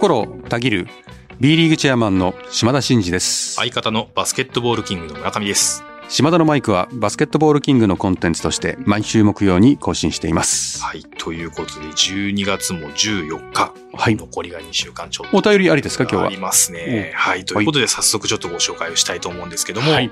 心たぎる B リーグチェアマンの島田真二です。相方のバスケットボールキングの村上です。島田のマイクはバスケットボールキングのコンテンツとして毎週木曜に更新しています。はい。ということで、12月も14日。はい残りが2週間ちょっと。お便りありですか今日は？ありますね。はい。ということで、早速ちょっとご紹介をしたいと思うんですけども、はい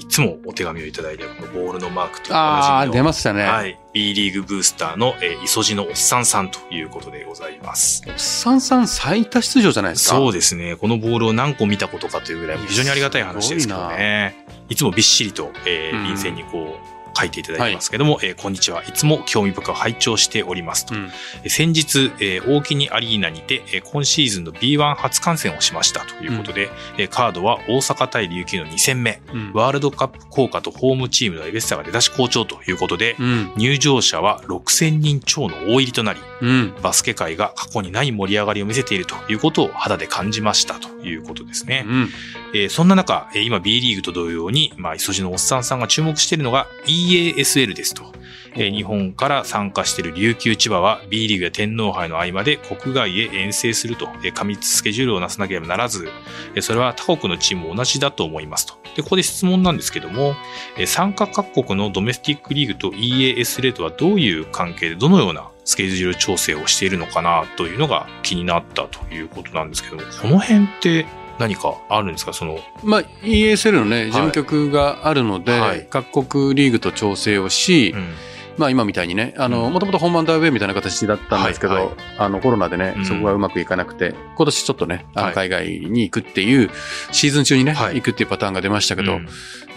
い、つもお手紙をいただいて、このボールのマークとおああ、なじみの出ましたね。はい。B リーグブースターの、えー、磯路のおっさんさんということでございます。三三最多出場じゃないですか。そうですね。このボールを何個見たことかというぐらい、非常にありがたい話ですけどね。いつもびっしりと、えうんー、便箋にこう、書いていただいてますけども、えーこんにちは。いつも興味深く拝聴しておりますと。うんえー先日、えー大木にアリーナにて、えー今シーズンの B1 初観戦をしましたということで、えーカードは大阪対琉球の2戦目、うんワールドカップ効果とホームチームのエベッサが出だし好調ということで、うん。入場者は6000人超の大入りとなり、うん。バスケ界が過去にない盛り上がりを見せているということを肌で感じましたということですね。うん。えーそんな中、えー今 B リーグと同様に、まあ、磯路のおっさんさんが注目しているのが EASL ですと。えー日本から参加している琉球千葉は B リーグや天皇杯の合間で国外へ遠征すると、えー過密スケジュールをなさなければならず、えーそれは他国のチームも同じだと思いますと。で、ここで質問なんですけども、えー参加各国のドメスティックリーグと EASL とはどういう関係でどのようなスケジュール調整をしているのかなというのが気になったということなんですけども、この辺って何かあるんですか？その、まあ、ESL のね、事務局があるので、はい。各国リーグと調整をし、うんまあ今みたいにね、あの、うん。もともと本番ダーウェイみたいな形だったんですけど、はいはい。あのコロナでねう、ん。そこがうまくいかなくて、今年ちょっとね、あはい。の海外に行くっていう、シーズン中にね、はい。行くっていうパターンが出ましたけど、うん。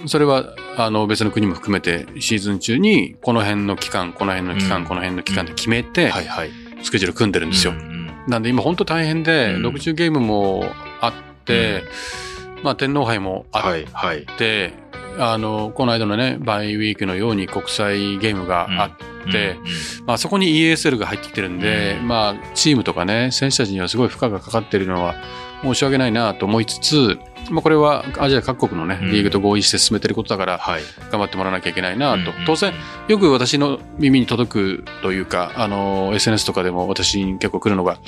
それは、あの、別の国も含めて、シーズン中に、この辺の期間、この辺の期間、うん。この辺の期間で決めて、はいはい。スケジュール組んでるんですよ。なんで今本当大変で、うん。60ゲームもあって、まあ天皇杯もあはいはい。あの、この間のね、バイウィークのように国際ゲームがあって、うんうん。まあそこに ESL が入ってきてるんで、うん。まあチームとかね、選手たちにはすごい負荷がかかってるのは申し訳ないなと思いつつ、まあこれはアジア各国のね、うん。リーグと合意して進めてることだから、はい。頑張ってもらわなきゃいけないなと。うん当然、よく私の耳に届くというか、あの、SNS とかでも私に結構来るのが、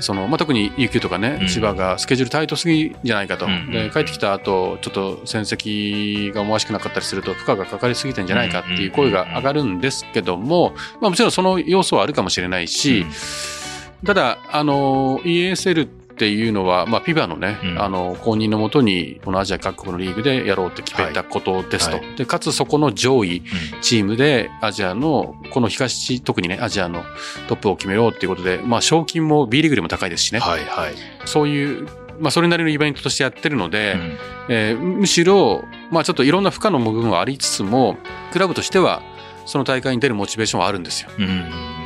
その、まあ、特に琉球とかね、うん。千葉がスケジュールタイトすぎじゃないかと。うん。で、帰ってきた後、ちょっと戦績が思わしくなかったりすると、負荷がかかりすぎてんじゃないかっていう声が上がるんですけども、まあ、もちろんその要素はあるかもしれないし、ただ、あの、ESL っていうのは、まあ、FIBA のね、うんあの、公認のもとに、このアジア各国のリーグでやろうって決めたことですと。はいで、かつそこの上位うんチームで、アジアの、この東、特にね、アジアのトップを決めようっていうことで、まあ、賞金も B リーグでも高いですしね。はいはい。そういう、まあ、それなりのイベントとしてやってるので、うんえーむしろ、まあ、ちょっといろんな負荷の部分はありつつも、クラブとしては、その大会に出るモチベーションはあるんですよ。うん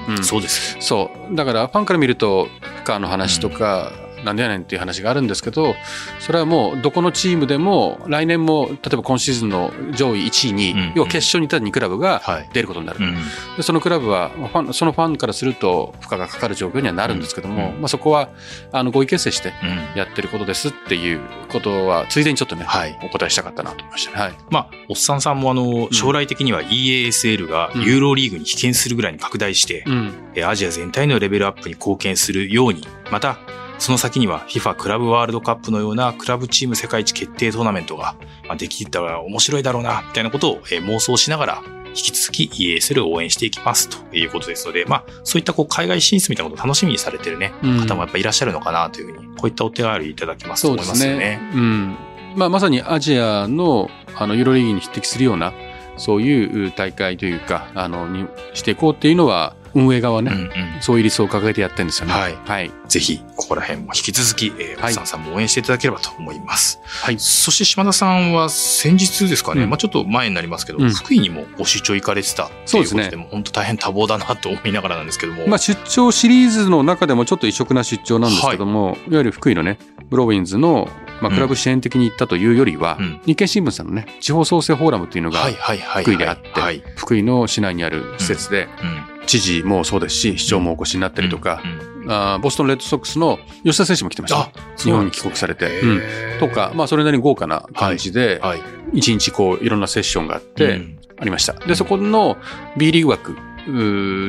うんそうですね。そう。だから、ファンから見ると、負荷の話とか、なんでやねんっていう話があるんですけど、それはもう、どこのチームでも、来年も、例えば今シーズンの上位1位に、うん要は決勝にいた2クラブがはい。出ることになる。うんでそのクラブは、ファン、そのファンからすると、負荷がかかる状況にはなるんですけども、うんまあそこは、あの、合意形成してうんやってることですっていうことは、ついでにちょっとね、はいお答えしたかったなと思いましたね。はい。まあ、おっさんさんもあの、将来的には EASL がユーロリーグに被験するぐらいに拡大して、うん。えアジア全体のレベルアップに貢献するように、また、その先には FIFA クラブワールドカップのようなクラブチーム世界一決定トーナメントがまあできたら面白いだろうな、みたいなことをえー妄想しながら、引き続き EASL を応援していきますということですので、まあ、そういったこう海外進出みたいなことを楽しみにされてるね、うん方もやっぱいらっしゃるのかなというふうに、こういったお手紙いただきますと思いですねますよね。。うん。まあ、まさにアジアの、あの、ユーロリーグに匹敵するような、そういう大会というか、あの、にしていこうっていうのは、運営側ね、うんうんそういう理想を掲げてやってるんですよね。はいはい。ぜひ、ここら辺も引き続き、えー、はいおっさんさんも応援していただければと思います。はい。そして島田さんは先日ですかね、うんまあちょっと前になりますけど、うん福井にもご出張行かれてたっていうことで、そうですね本当大変多忙だなと思いながらなんですけども。まあ、出張シリーズの中でもちょっと異色な出張なんですけども、い、わゆる福井のね、ブローウィンズの、まあ、クラブ支援的に行ったというよりは、うん日経新聞さんのね、地方創生フォーラムっていうのがはいはいはい。福井であって、はい。福井の市内にある施設で、うん知事もそうですし、市長もお越しになったりとか、うんあーボストンレッドソックスの吉田選手も来てました。日本に帰国されて。とか、まあ、それなりに豪華な感じで、はい。一日こう、いろんなセッションがあって、うんありました。で、そこの B リーグ枠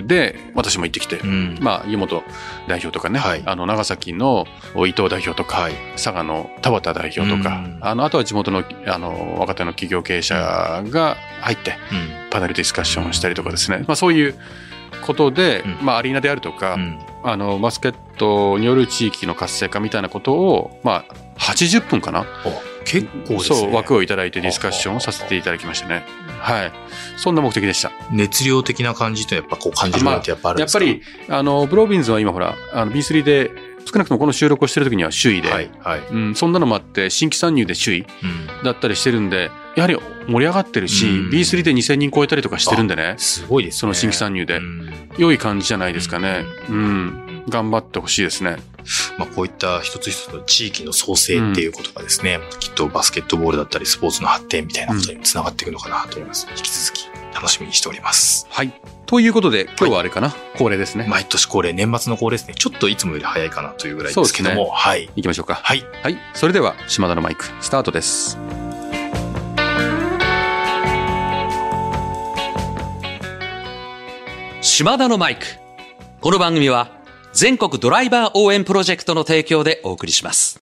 で、私も行ってきて、うん。まあ、湯本代表とかね、はいあの、長崎の伊藤代表とか、はい。佐賀の田畑代表とか、うんあの、あとは地元の、あの、若手の企業経営者が入って、うん。パネルディスカッションをしたりとかですね、まあ、そういうことで、うんまあ、アリーナであるとか、うん。あの、バスケットによる地域の活性化みたいなことを、まあ、80分かな？お結構ね。そう、枠をいただいてディスカッションをさせていただきましたね。はい。そんな目的でした。熱量的な感じってやっぱこう感じるものってやっぱあるんですか？やっぱり、あの、ブロービンズは今ほら、あの B3 で、少なくともこの収録をしてる時には首位で、はい。はい。うん、そんなのもあって、新規参入で首位うん。だったりしてるんで、やはり盛り上がってるし、うん B3 で2000人超えたりとかしてるんでね、すごいですね。その新規参入でうん良い感じじゃないですかね。ううん。頑張ってほしいですね。まあ、こういった一つ一つの地域の創生っていうことがですね、きっとバスケットボールだったりスポーツの発展みたいなことにつながっていくのかなと思います。引き続き楽しみにしております。はい。ということで、今日はあれかな、恒例ですね。毎年恒例、年末の恒例ですね。ちょっといつもより早いかなというぐらいですけども、はい。行きましょうか。はい。はい。それでは、島田のマイク、スタートです。島田のマイク。この番組は全国ドライバー応援プロジェクトの提供でお送りします。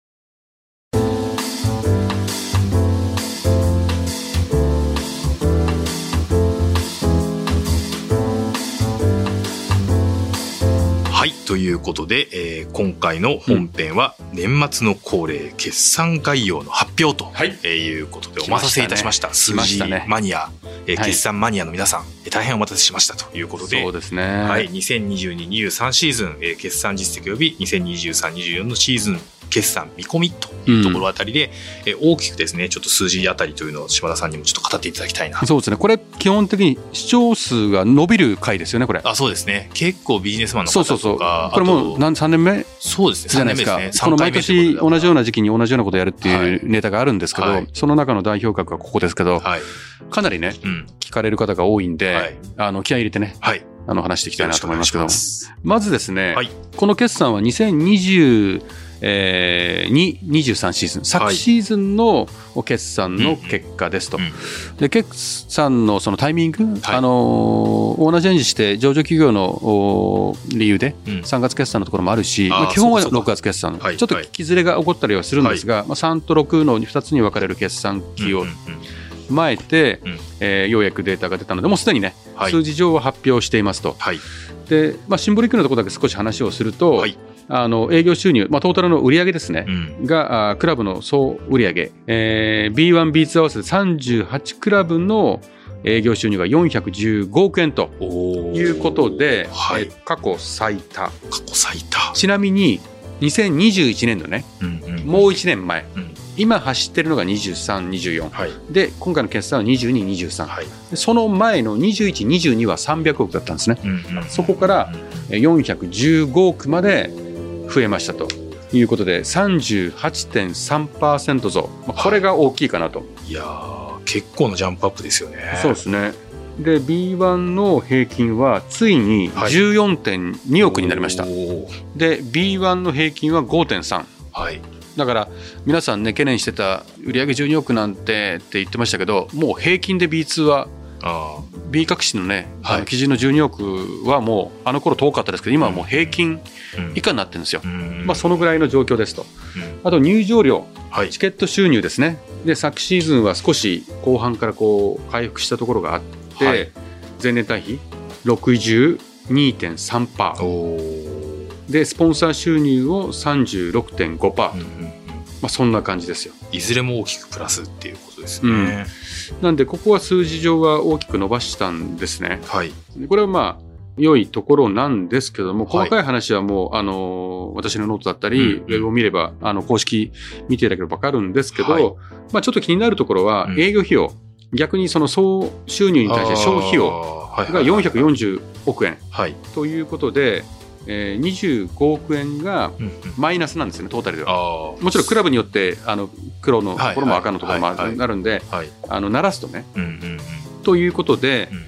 ということで、えー今回の本編は年末の恒例決算概要の発表と、はい。うことでお待たせいたしました。数字マニア、えーはい。決算マニアの皆さん、えー大変お待たせしましたということで、そうですね。はい、2022-23シーズン、えー決算実績及び2023-24のシーズン決算見込みというところあたりで、えー大きくですね、ちょっと数字あたりというのを島田さんにもちょっと語っていただきたいな。そうですね。これ、基本的に視聴数が伸びる回ですよね、これ。あ、そうですね。結構ビジネスマンの方とそうそうそう。か、これもう何、3年目？そうですね、3じゃないですか。ね。この毎年同じような。な時期に同じようなことをやるってはいいうネタがあるんですけど、はいその中の代表格がここですけど、はい。かなりね、うん。聞かれる方が多いんで、はいあの、気合い入れてね、はい。あの、話していきたいなと思いますけどまずですね、はいこの決算は2022、23シーズン、昨シーズンの決算の結果ですと。うん。うんで、決算のそのタイミング、はい。あのー、オーナーチェンジして上場企業のお理由でうん。3月決算のところもあるし、あーまあ、基本はそうかそう6月決算、はい。ちょっと聞きずれが起こったりはするんですが、まあ、3と6の2つに分かれる決算期をうんうんうん。踏まえて、うん。えーようやくデータが出たので、もうすでにね、はい。数字上は発表していますと。はい。で、まあ、シンボリックなところだけ少し話をすると、はいあの営業収入、まあ、トータルの売上ですね、うん。があークラブの総売上、えー、B1、B2 合わせて38クラブの営業収入が415億円ということで、はいえー過去最多。過去最多。ちなみに2021年度ね、うんうんもう1年前、うん今走ってるのが23、24。はい。で、今回の決算は22、23。はい。でその前の21、22は300億だったんですね。うんうんそこからえー415億まで増えましたと。いうことで38.3%増、まあ、これが大きいかなと、いやー、結構なジャンプアップですよね。そうですね。で B1 の平均はついにはい。14.2億になりました、おー。で B1 の平均は5.3はい。だから皆さんね懸念してた売上12億なんてって言ってましたけどもう平均で B2 はあ B 革新のね、はい。基準の12億はもうあの頃遠かったですけど今はもう平均以下になってるんですよ、うん。まあ、そのぐらいの状況ですと。うん。あと入場料はい。チ。ケット収入ですね。で昨シーズンは少し後半からこう回復したところがあって、はい。前年対比62.3%おー。でスポンサー収入を36.5%、うんうんうんまあ、そんな感じですよ。いずれも大きくプラスっていうことですね。なんでここは数字上は大きく伸ばしたんですね。はい。でこれはまあ良いところなんですけども、はい。細かい話はもう、あの、私のノートだったり、うん。ウェブを見れば、あの、公式見ていただければわかるんですけど、はい。まあちょっと気になるところは、うん。営業費用、逆にその総収入に対して消費費用がが440億円はい。ということで、えー25億円がマイナスなんですよね、トータルでは。もちろんクラブによって、あの、黒のところもはい赤のところもあるんで、はい。あの、鳴らすとね。ということで、うん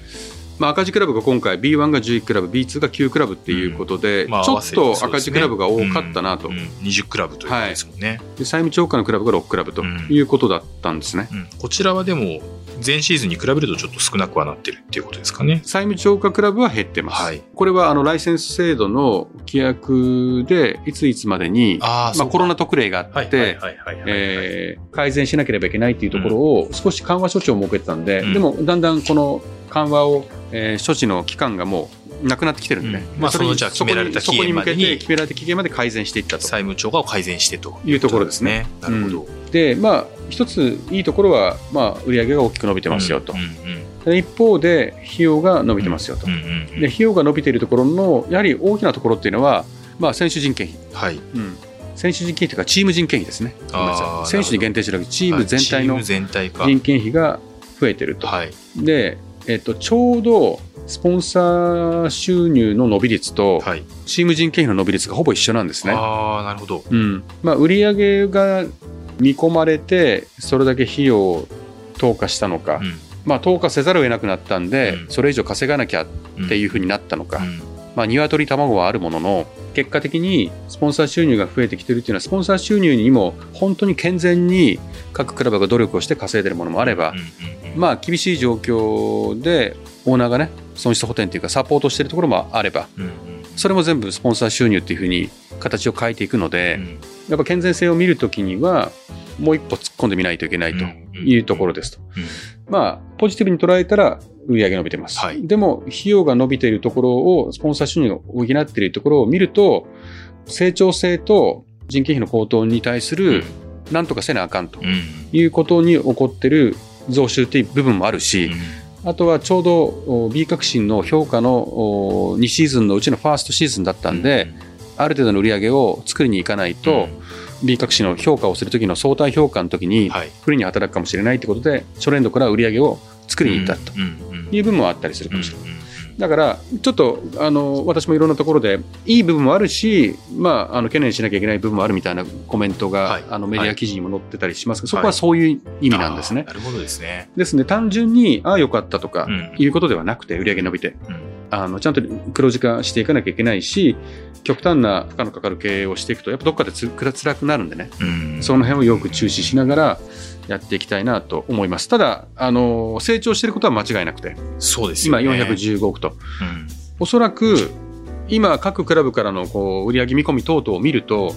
まあ、赤字クラブが今回 B1 が11クラブ B2 が9クラブっていうことで、うんまあちょっと赤字クラブが多かったなと、うん。うん。20クラブということですもんね。で債務超過のクラブが6クラブということだったんですね。うん。こちらはでも前シーズンに比べるとちょっと少なくはなってるっていうことですかね。債務超過クラブは減ってます。はい。これはあのライセンス制度の規約でいついつまでに、あまあ、コロナ特例があはいって、改善しなければいけないっていうところを少し緩和措置を設けてたんで、うん。でもだんだんこの緩和を、えー処置の期間がもうなくなってきてるんでね、うんまあそのじゃあ決められたそこに期限までにそこに向けて決められた期限まで改善していったと。債務超過を改善してというところですね。なるほど。で、まあ、一ついいところは、まあ、売上が大きく伸びてますよと。うんうんで一方で、費用が伸びてますよと。うんうんうんで、費用が伸びているところの、やはり大きなところっていうのは、まあ、選手人件費。はい。うん。選手人件費というか、チーム人件費ですね。選手に限定してるわけチーム全体の。人件費が増えてると。はい。で、えっと、ちょうど、スポンサー収入の伸び率と、はい。チーム人件費の伸び率がほぼ一緒なんですね。ああ、なるほど。うん。まあ、売上が見込まれて、それだけ費用を投下したのか、うんまあ、投下せざるを得なくなったんで、うんそれ以上稼がなきゃうんっていうふうになったのか、うんまあ、鶏卵はあるものの、結果的にスポンサー収入が増えてきてるっていうのは、スポンサー収入にも本当に健全に各クラブが努力をして稼いでるものもあれば、まあ、厳しい状況でオーナーがね、損失補填というかサポートしてるところもあれば、それも全部スポンサー収入っていうふうに形を変えていくので、うん。やっぱ健全性を見るときには、もう一歩突っ込んでみないといけないというところですと。うん。まあ、ポジティブに捉えたら、売上伸びてます。はい。でも、費用が伸びているところを、スポンサー収入が補っているところを見ると、成長性と人件費の高騰に対する、なんとかせなあかんとうん。いうことに起こっている増収という部分もあるし、うん。あとはちょうどお B 革新の評価のお2シーズンのうちのファーストシーズンだったんで、ある程度の売り上げを作りに行かないと、B 革新の評価をするときの相対評価のときにはい。不利に働くかもしれないということで、初年度から売り上げを作りに行ったという部分もあったりするかもしれない。うんうんだから、ちょっと、あの、私もいろんなところで、いい部分もあるし、まあ、あの、懸念しなきゃいけない部分もあるみたいなコメントが、はい。あの、メディア記事にも載ってたりしますけど、そはい。こはそういう意味なんですね。なるほどですね。ですね、単純に、ああ、よかったとかう、んいうことではなくて、売り上げ伸びて、うん。あの、ちゃんと黒字化していかなきゃいけないし、極端な負荷のかかる経営をしていくと、やっぱどっかでつ辛くなるんでね、うん。その辺をよく注視しながらやっていきたいなと思います。ただ、あの、成長していることは間違いなくて、そうですよ今ね。415億と。うんおそらく、今、各クラブからのこう売上見込み等々を見ると、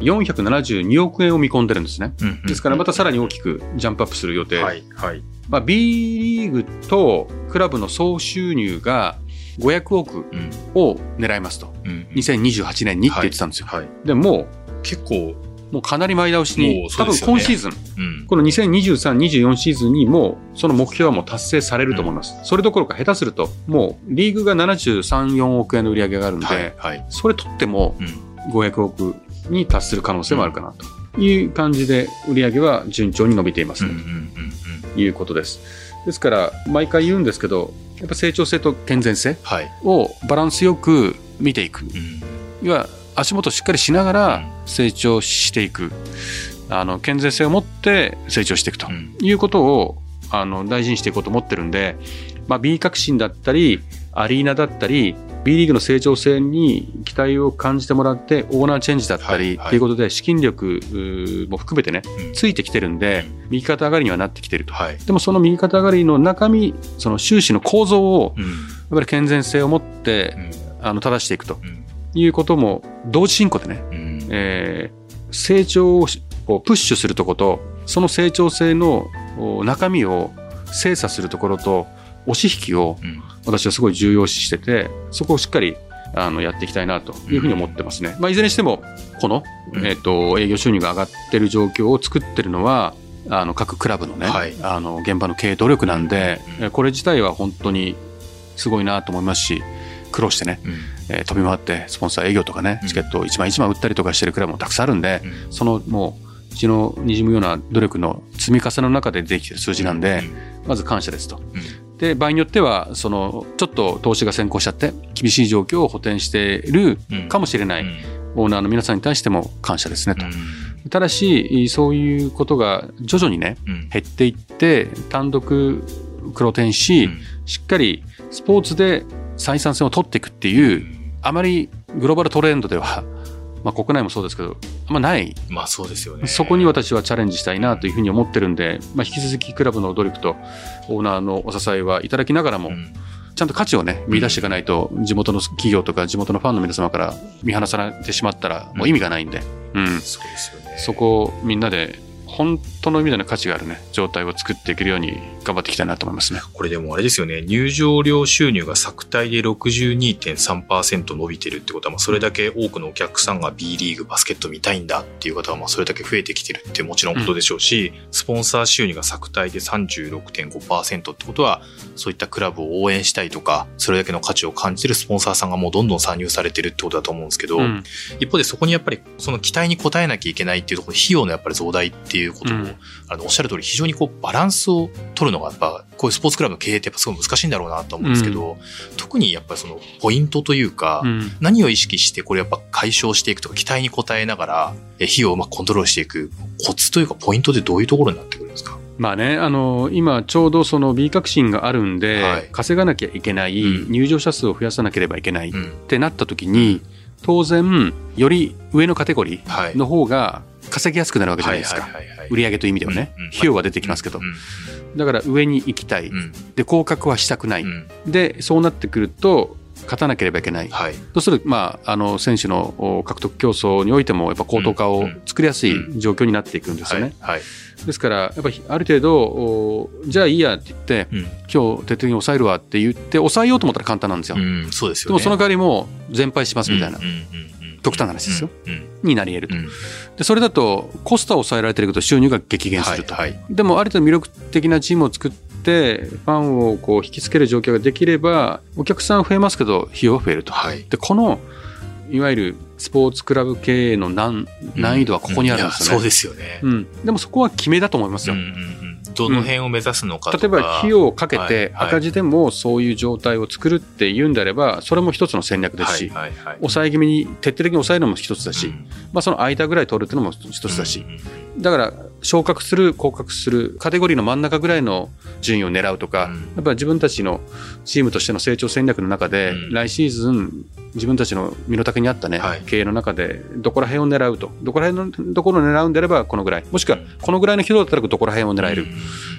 472億円を見込んでるんですね。うんうんですから、またさらに大きくジャンプアップする予定。はいはい。まあ、B リーグとクラブの総収入が500億うんを狙いますと。うん2028年にって言ってたんですよ。はい。でも結構、う、もうかなり前倒しもに、多分今シーズン、うんこの2023、24シーズンにもうその目標はもう達成されると思います。それどころか下手すると、もうリーグが73、4億円の売り上げがあるんで、はいはい。それ取ってもうん500億に達する可能性もあるかなという感じで売り上げは順調に伸びていますねうんうんうんということです。ですから、毎回言うんですけど、やっぱ成長性と健全性はい。をバランスよく見ていく。うん要は足元しっかりしながらう成長していく。あの、健全性を持って成長していくとうん。いうことを、あの、大事にしていこうと思ってるんで、まあ、B 革新だったり、アリーナだったり、B リーグの成長性に期待を感じてもらって、オーナーチェンジだったり、ということで、資金力も含めてね、うん。ついてきてるんで、右肩上がりにはなってきてると。はい。でもその右肩上がりの中身、その収支の構造を、うん。やっぱり健全性を持ってう、ん。あの、正していくと。うんいうことも、同時進行でね、うん。えー成長をプッシュするとこと、その成長性のお中身を精査するところと、押し引きをうん。私はすごい重要視してて、そこをしっかりあのやっていきたいなというふうに思ってますね。まあ、いずれにしても、この、うん。えっ、と、営業収入が上がってる状況を作ってるのは、あの、各クラブのね、はい。あの、現場の経営努力なんで、これ自体は本当にすごいなと思いますし、苦労してね、うんえー飛び回ってスポンサー営業とかね、うん。チケットを一枚一枚売ったりとかしてるクラブもたくさんあるんで、うん。そのもう、血の滲むような努力の積み重ねの中でできてる数字なんで、まず感謝ですと。で、場合によっては、その、ちょっと投資が先行しちゃって、厳しい状況を補填しているうん。かもしれない、うん。オーナーの皆さんに対しても感謝ですねと。うん。ただし、そういうことが徐々にね、うん。減っていって、単独黒点し、うん。しっかりスポーツで採算性を取っていくっていう、あまりグローバルトレンドでは、まあ、国内もそうですけど、あんまない。まあそうですよね。そこに私はチャレンジしたいなというふうに思ってるんで、まあ、引き続きクラブの努力とオーナーのお支えはいただきながらも、うんちゃんと価値をね、見出していかないと、地元の企業とか地元のファンの皆様から見放されてしまったら、もう意味がないんで、うん。そうですよね。そこをみんなで、本当の意味での価値があるね、状態を作っていけるように頑張っていきたいなと思いますね。これでもあれですよね、入場料収入が作体で62.3%伸びてるってことは、まあそれだけ多くのお客さんが B リーグバスケット見たいんだっていう方は、まあそれだけ増えてきてるってもちろんことでしょうし、スポンサー収入が作体で36.5%ってことは、そういったクラブを応援したいとか、それだけの価値を感じてるスポンサーさんがもうどんどん参入されてるってことだと思うんですけど、うん一方でそこにやっぱりその期待に応えなきゃいけないっていうところ、費用のやっぱり増大っていうことを、うんあの、おっしゃる通り非常にこうバランスを取るのがやっぱ、こういうスポーツクラブの経営ってやっぱすごい難しいんだろうなと思うんですけど、特にやっぱりそのポイントというか、うん。何を意識してこれやっぱ解消していくとか、期待に応えながら、え費用をうまくコントロールしていくコツというかポイントでどういうところになってくるんですか？まあね、あの、今ちょうどその B 革新があるんで、はい。稼がなきゃいけない、うん。入場者数を増やさなければいけないっうん。てなった時に、当然、より上のカテゴリはい。ーの方が稼ぎやすくなるわけじゃないですか。売上という意味ではね、費用は出てきますけど、うんだから上に行きたい、うん。で降格はしたくない、うん。でそうなってくると勝たなければいけない、はい。そうすると、まあ、あの選手のお獲得競争においてもやっぱ高等化を作りやすい状況になっていくんですよね。ですからやっぱりある程度おじゃあいいやって言ってうん。今日徹底的に抑えるわって言って抑えようと思ったら簡単なんですよ。うん、そうですよね。でもその代わりもう全敗しますみたいな、極端な話ですよ。うんうんになり得ると。うんでそれだとコストを抑えられてるけど収入が激減すると。はいはいでもある程度魅力的なチームを作ってファンをこう引きつける状況ができればお客さん増えますけど費用は増えると。はい。でこのいわゆるスポーツクラブ経営の難難易度はここにあるんですよね。そうですよね。うん、でもそこは決めだと思いますよ。うんうんうんどの辺を目指すのかとか。例えば費用をかけはいてはい。赤字でもそういう状態を作るっていうんであればそれも一つの戦略ですし、はいはいはい。抑え気味に徹底的に抑えるのも一つだし、うん。まあ、その間ぐらい取るっていうのも一つだし、うんうんだから昇格する降格するカテゴリーの真ん中ぐらいの順位を狙うとか、うん。やっぱり自分たちのチームとしての成長戦略の中で、うん。来シーズン自分たちの身の丈に合ったね、はい。経営の中でどこら辺を狙うと。どこら辺のところを狙うんであればこのぐらい。もしくはこのぐらいの費用だったらどこら辺を狙える、うん。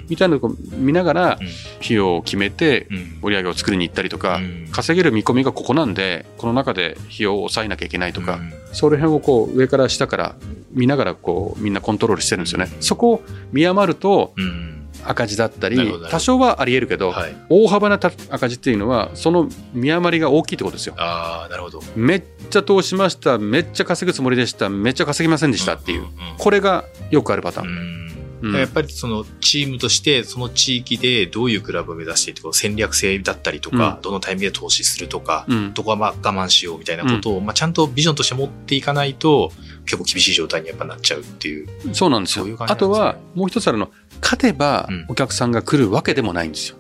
みたいなのを見ながらうん。費用を決めてうん。売り上げを作りに行ったりとか、うん。稼げる見込みがここなんでこの中で費用を抑えなきゃいけないとか、うん。その辺をこう上から下から見ながらこうみんなコントロールしてるんですよね。そこを見余るとうん赤字だったり多少はあり得るけど、はい。大幅なた赤字っていうのはその見余りが大きいってことですよ。ああ、なるほど。めっちゃ投資しましためっちゃ稼ぐつもりでしためっちゃ稼ぎませんでしたっていう、んんんこれがよくあるパターン。うん。うんやっぱりそのチームとしてその地域でどういうクラブを目指していて戦略性だったりとか、うん。どのタイミングで投資するとか、うん。どこはまあ我慢しようみたいなことを、まあちゃんとビジョンとして持っていかないと結構厳しい状態にやっぱなっちゃうっていう。そうなんですよ。ね。あとはもう一つあるの勝てばうん。お客さんが来るわけでもないんですよ。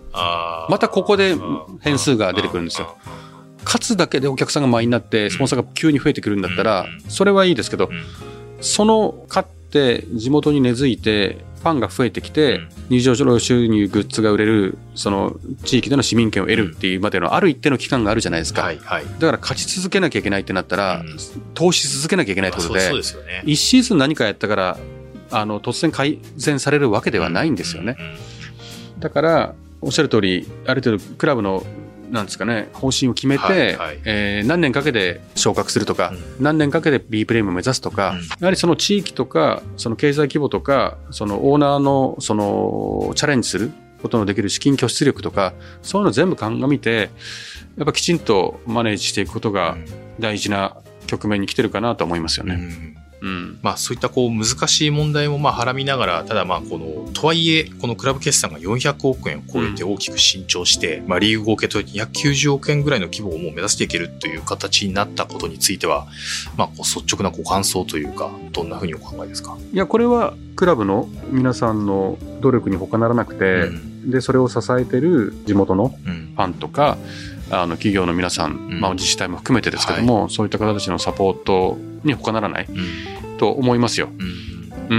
またここで変数が出てくるんですよ。勝つだけでお客さんが満員になってスポンサーが急に増えてくるんだったらうん。それはいいですけどうん。その勝って地元に根付いてファンが増えてきてうん。入場料収入グッズが売れるその地域での市民権を得るっていうまでのある一定の期間があるじゃないですか、はいはい。だから勝ち続けなきゃいけないってなったら、うん。投資し続けなきゃいけないってことでそうそうですよね。一シーズン何かやったからあの突然改善されるわけではないんですよね、だからおっしゃる通りある程度クラブのなんですかね方針を決めて、はいはい。えー何年かけて昇格するとか、何年かけて B プレームを目指すとか、うん。やはりその地域とかその経済規模とかそのオーナーのそのチャレンジすることのできる資金拠出力とかそういうの全部鑑みてやっぱきちんとマネージしていくことが大事な局面に来てるかなと思いますよね。うんうん。まあそういったこう難しい問題もまあはらみながら、ただまあこの、とはいえ、このクラブ決算が400億円を超えて大きく伸長して、まあリーグ合計と290億円ぐらいの規模をもう目指していけるという形になったことについては、まあこう率直なご感想というか、どんなふうにお考えですか？いやこれはクラブの皆さんの努力に他ならなくて、うん。でそれを支えてる地元のうん。ファンとかあの企業の皆さん、ん。まあ、自治体も含めてですけども、そういった方たちのサポートに他ならない。うんと思いますよ。うん。う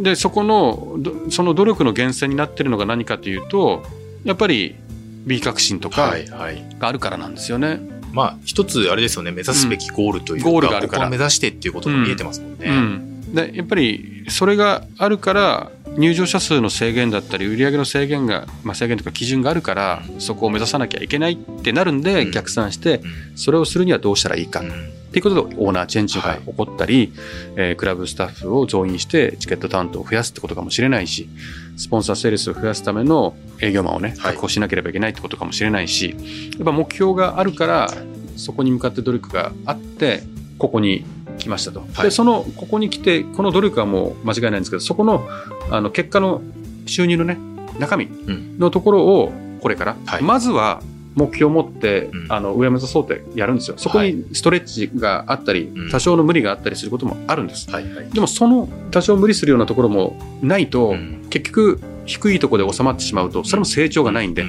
ん、でそこのどその努力の源泉になってるのが何かというとやっぱり B 革新とかはいはい。があるからなんですよね。まあ一つあれですよね、目指すべきゴールというか、ゴールがあるから。ここを目指してっていうことが見えてますもんね。うん。でやっぱりそれがあるから入場者数の制限だったり売上の制限が、まあ、制限とか基準があるからそこを目指さなきゃいけないってなるんで、うん。逆算してうん。それをするにはどうしたらいいか、うんっていうことでオーナーチェンジが起こったり、えークラブスタッフを増員してチケット担当を増やすってことかもしれないしスポンサーセールスを増やすための営業マンをねはい。確保しなければいけないってことかもしれないし、やっぱ目標があるからそこに向かって努力があってここに来ましたと、はい。でそのここに来てこの努力はもう間違いないんですけどそこのあの結果の収入のね中身ん。のところをこれから、はい。まずは目標を持って、うん。あの上を目指そうってやるんですよ。そこにストレッチがあったり、うん。多少の無理があったりすることもあるんです。はいはい。でもその多少無理するようなところもないと、うん。結局低いところで収まってしまうとそれも成長がないんで、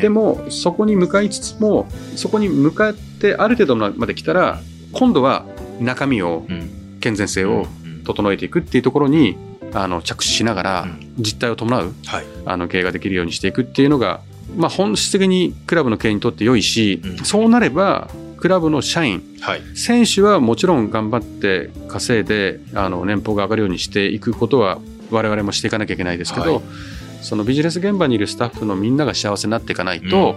でもそこに向かいつつもそこに向かってある程度まで来たら今度は中身をうん、健全性をうん。整えていくっていうところにあの着手しながらうん。実態を伴うはい。あの経営ができるようにしていくっていうのが、まあ、本質的にクラブの経営にとって良いし、うんそうなればクラブの社員はい。選手はもちろん頑張って稼いであの年俸が上がるようにしていくことは我々もしていかなきゃいけないですけど、はいそのビジネス現場にいるスタッフのみんなが幸せになっていかないと、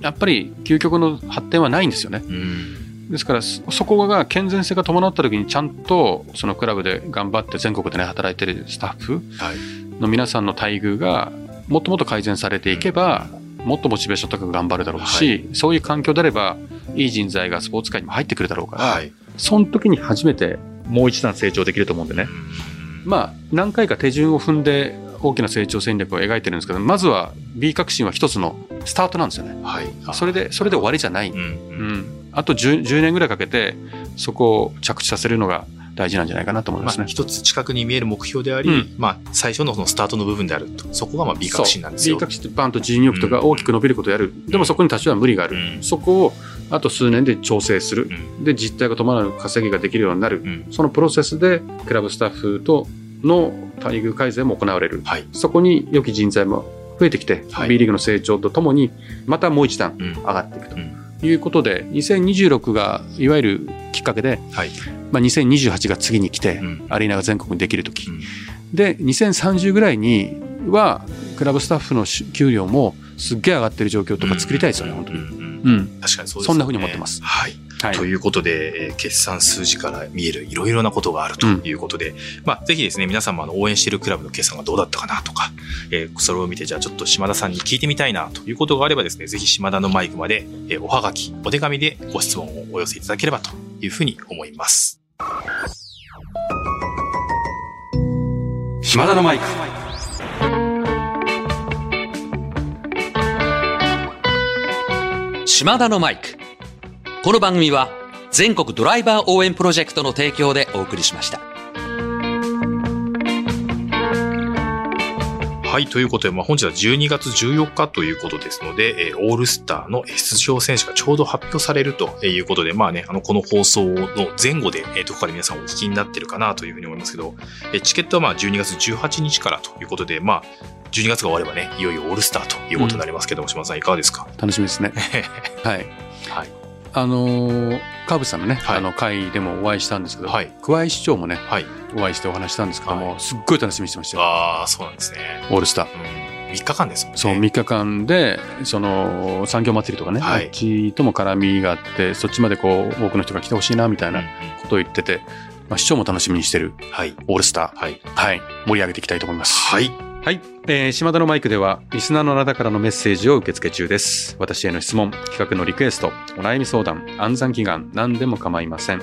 やっぱり究極の発展はないんですよね。うん、うん。ですからそそこが健全性が伴った時にちゃんとそのクラブで頑張って全国でね働いてるスタッフはい。の皆さんの待遇がもっともっと改善されていけば、もっとモチベーション高く頑張るだろうし、そういう環境であればいい人材がスポーツ界にも入ってくるだろうから、はい。その時に初めてもう一段成長できると思うんでね、うんまあ何回か手順を踏んで大きな成長戦略を描いてるんですけどまずは B 革新は一つのスタートなんですよねはい。それでそれで終わりじゃない、うん、ううん。ん、あと 10, 10年ぐらいかけてそこを着地させるのが大事なんじゃないかなと思いまますあ、ね。一つ近くに見える目標であり、うんまあ、最初のそのスタートの部分であると。そこがまあ B 革新なんですよ。B 革新ってバンと人力とか大きく伸びることをやる、でもそこに多少は無理がある、うんそこをあと数年で調整するう、ん。で実態が伴う稼ぎができるようになる、うん。そのプロセスでクラブスタッフとの待遇改善も行われる、はい。そこに良き人材も増えてきて、はい B リーグの成長とともにまたもう一段うん。上がっていくとうんいうことで、2026がいわゆるきっかけで、はい。まあ、2028が次に来て、うん。アリーナが全国にできるとき、うん。で2030ぐらいにはクラブスタッフのし給料もすっげえ上がってる状況とか作りたいですよね、本当に。うんうんうん、確かにそうですよね。そんな風に思ってますはい。はいということで、えー決算数字から見えるいろいろなことがあるということで、まあ、ぜひですね、皆さんもあの応援しているクラブの決算がどうだったかなとか、えーそれを見て、じゃあちょっと島田さんに聞いてみたいなということがあればですね、ぜひ島田のマイクまで、えーおはがき、お手紙でご質問をお寄せいただければというふうに思います。島田のマイク。島田のマイク。この番組は全国ドライバー応援プロジェクトの提供でお送りしました。はい。ということで、まあ、本日は12月14日ということですので、えーオールスターの出場選手がちょうど発表されるということで、まあね、あの、この放送の前後で、えーどこかで皆さんお聞きになってるかなというふうに思いますけど、えーチケットはまあ12月18日からということで、まあ、12月が終わればね、いよいよオールスターということになりますけども、島田さんいかがですか？楽しみですね。はい。はい。あのー川淵さんのね、はいあの会でもお会いしたんですけど、はい桑井市長もね、はい。お会いしてお話したんですけども、はすっごい楽しみにしてましたよ。ああ、そうなんですね。オールスター。うん。3日間ですもんね。そう、3日間で、その、産業祭りとかね、はいあっちとも絡みがあって、そっちまでこう、多くの人が来てほしいな、みたいうんうなんことを言ってて、まあ、市長も楽しみにしてるはい。オールスター、はい。はい、盛り上げていきたいと思います。はい。はい。えー、島田のマイクでは、リスナーのあなたからのメッセージを受け付け中です。私への質問、企画のリクエスト、お悩み相談、暗算祈願、何でも構いません。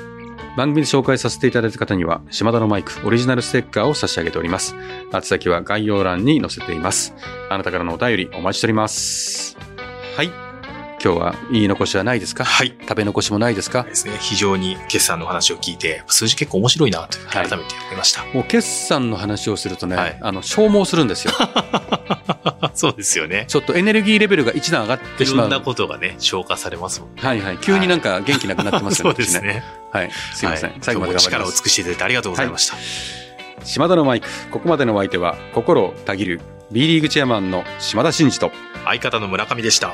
番組で紹介させていただいた方には、島田のマイクオリジナルステッカーを差し上げております。宛先は概要欄に載せています。あなたからのお便りお待ちしております。はい。今日は言い残しはないですか？はい。食べ残しもないですか？ですね。非常に決算の話を聞いて、数字結構面白いなと改めて思いました。もう決算の話をするとね、はいあの消耗するんですよ。そうですよね。ちょっとエネルギーレベルが一段上がってしまう。いろんなことがね、消化されますもんね。はいはい。急になんか元気なくなってますよね。そうですね。私はい。すいません。はい最後まで力を。尽くしていただいてありがとうございました。島田のマイク。ここまでのお相手は、心をたぎる B リーグチェアマンの島田真二と、相方の村上でした。